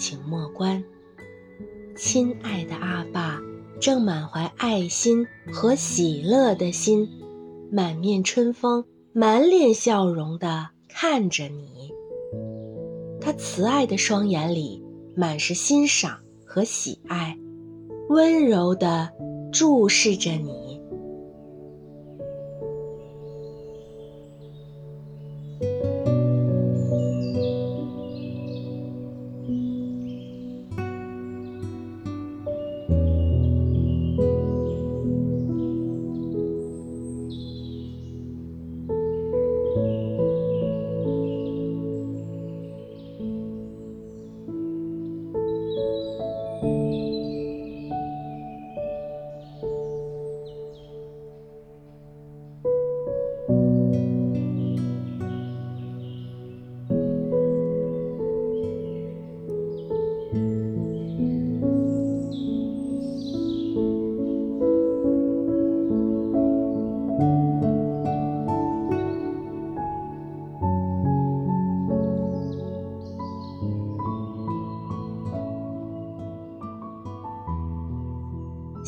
请莫关。亲爱的阿爸，正满怀爱心和喜乐的心，满面春风、满脸笑容地看着你。他慈爱的双眼里满是欣赏和喜爱，温柔地注视着你。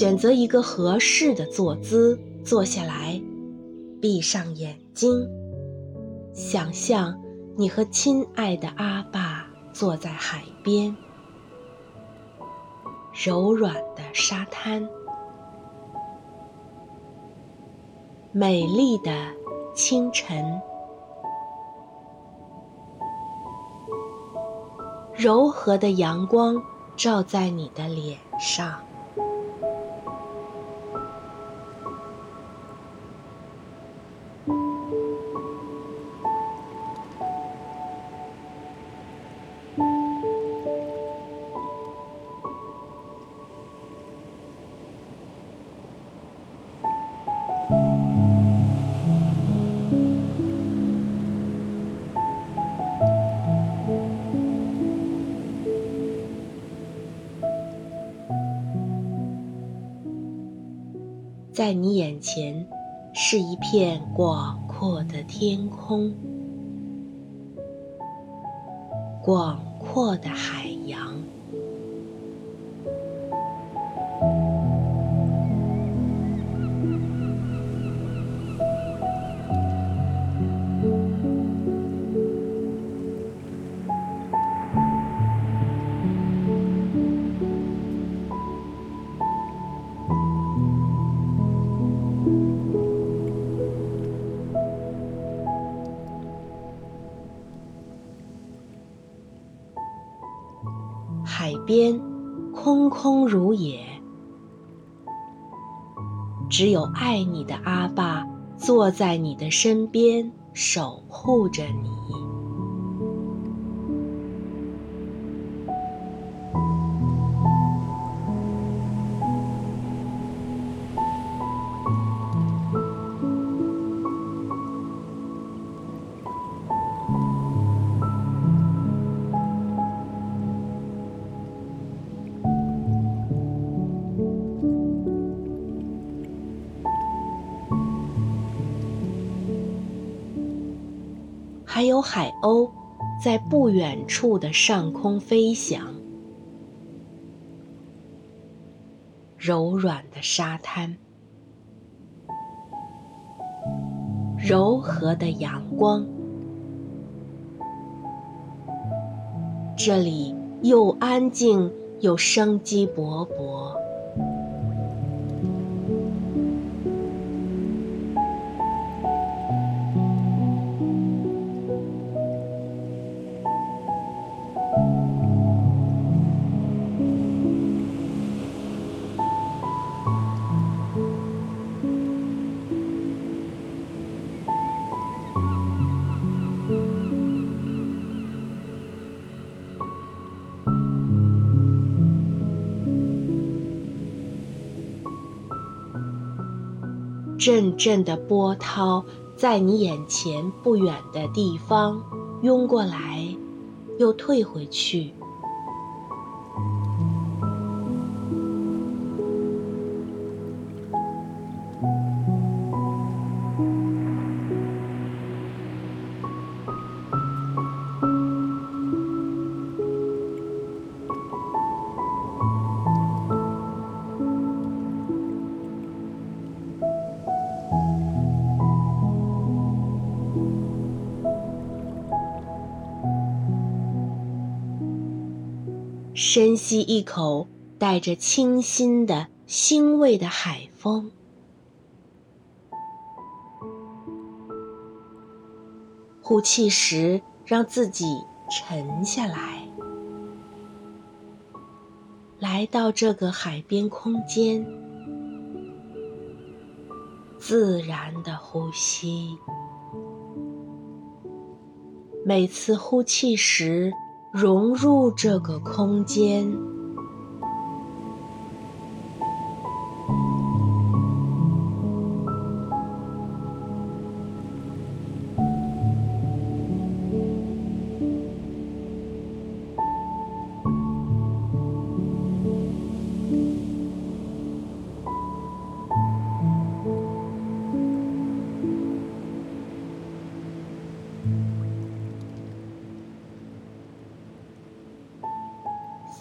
选择一个合适的坐姿，坐下来，闭上眼睛，想象你和亲爱的阿爸坐在海边，柔软的沙滩，美丽的清晨，柔和的阳光照在你的脸上。在你眼前，是一片广阔的天空，广阔的海洋。海边空空如也，只有爱你的阿爸坐在你的身边，守护着你。还有海鸥在不远处的上空飞翔，柔软的沙滩，柔和的阳光，这里又安静又生机勃勃。阵阵的波涛在你眼前不远的地方涌过来，又退回去。深吸一口带着清新的腥味的海风，呼气时让自己沉下来，来到这个海边空间，自然的呼吸。每次呼气时，融入这个空间，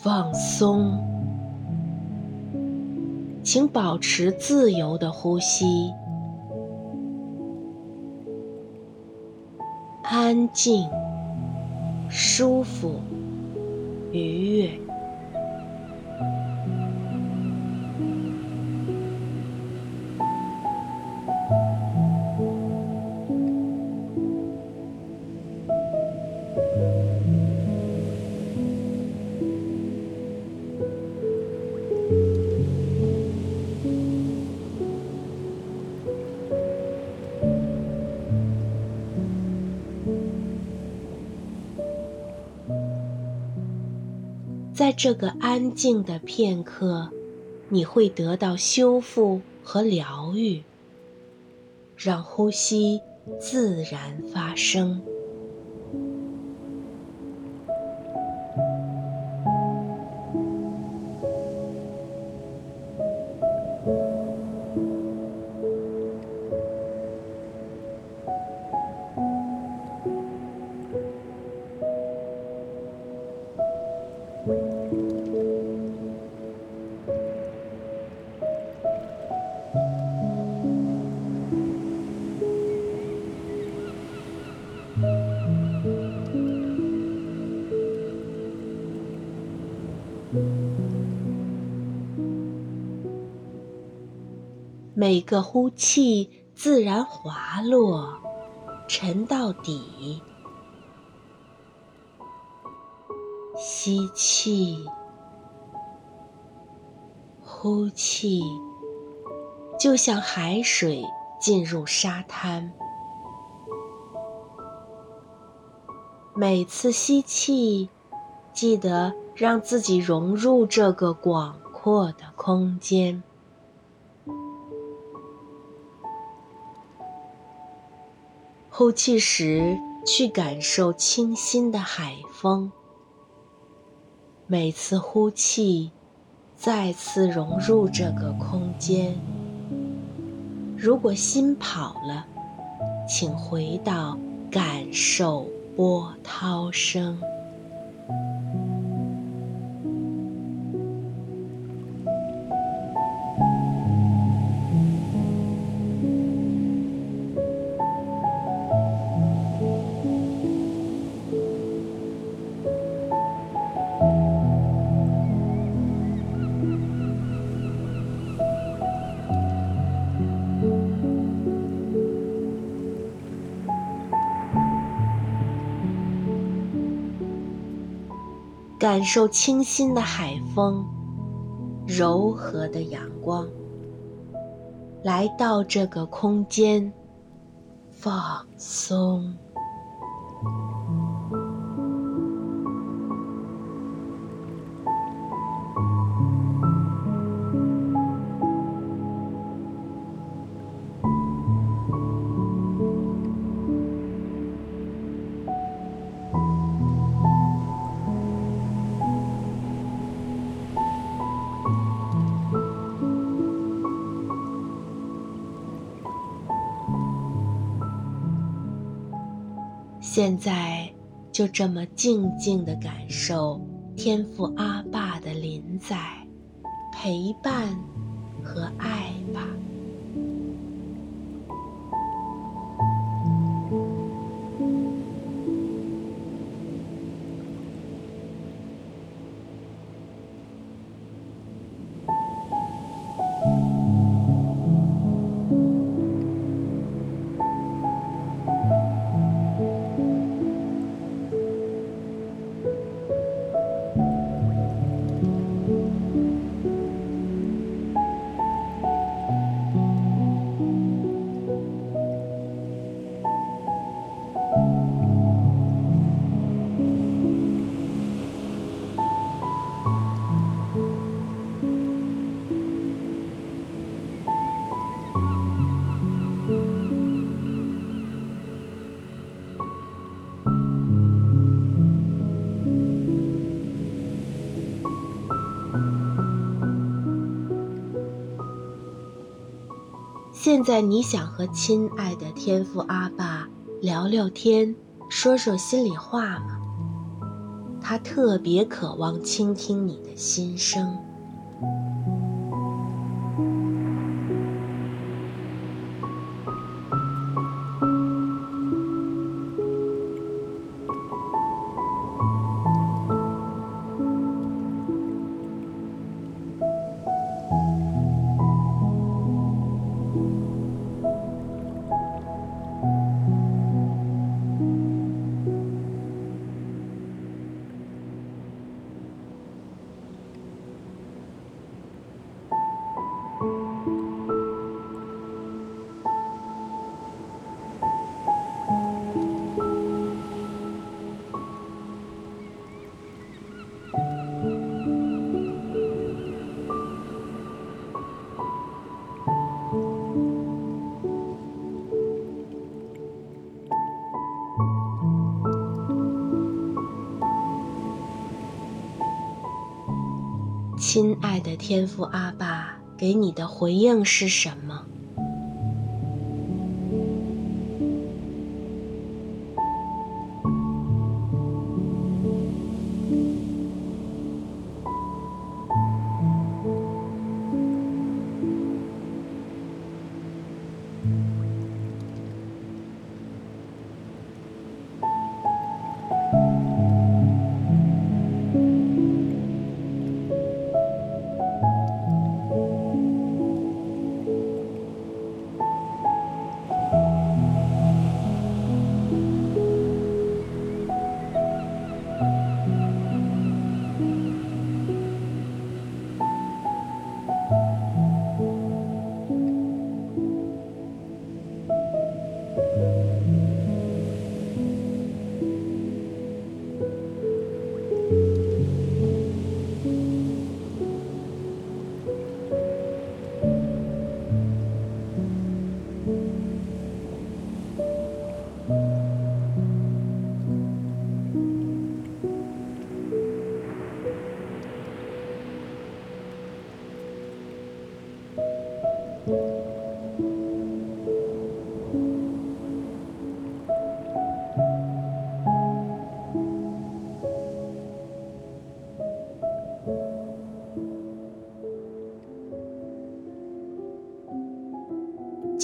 放松，请保持自由的呼吸，安静、舒服、愉悦。在这个安静的片刻，你会得到修复和疗愈。让呼吸自然发生。每个呼气自然滑落，沉到底。吸气，呼气，就像海水进入沙滩。每次吸气，记得让自己融入这个广阔的空间。呼气时，去感受清新的海风。每次呼气，再次融入这个空间。如果心跑了，请回到感受波涛声。感受清新的海风，柔和的阳光，来到这个空间，放松。现在，就这么静静的感受天父阿爸的临在、陪伴和爱吧。现在你想和亲爱的天父阿爸聊聊天，说说心里话吗？他特别渴望倾听你的心声。亲爱的天父阿爸，给你的回应是什么？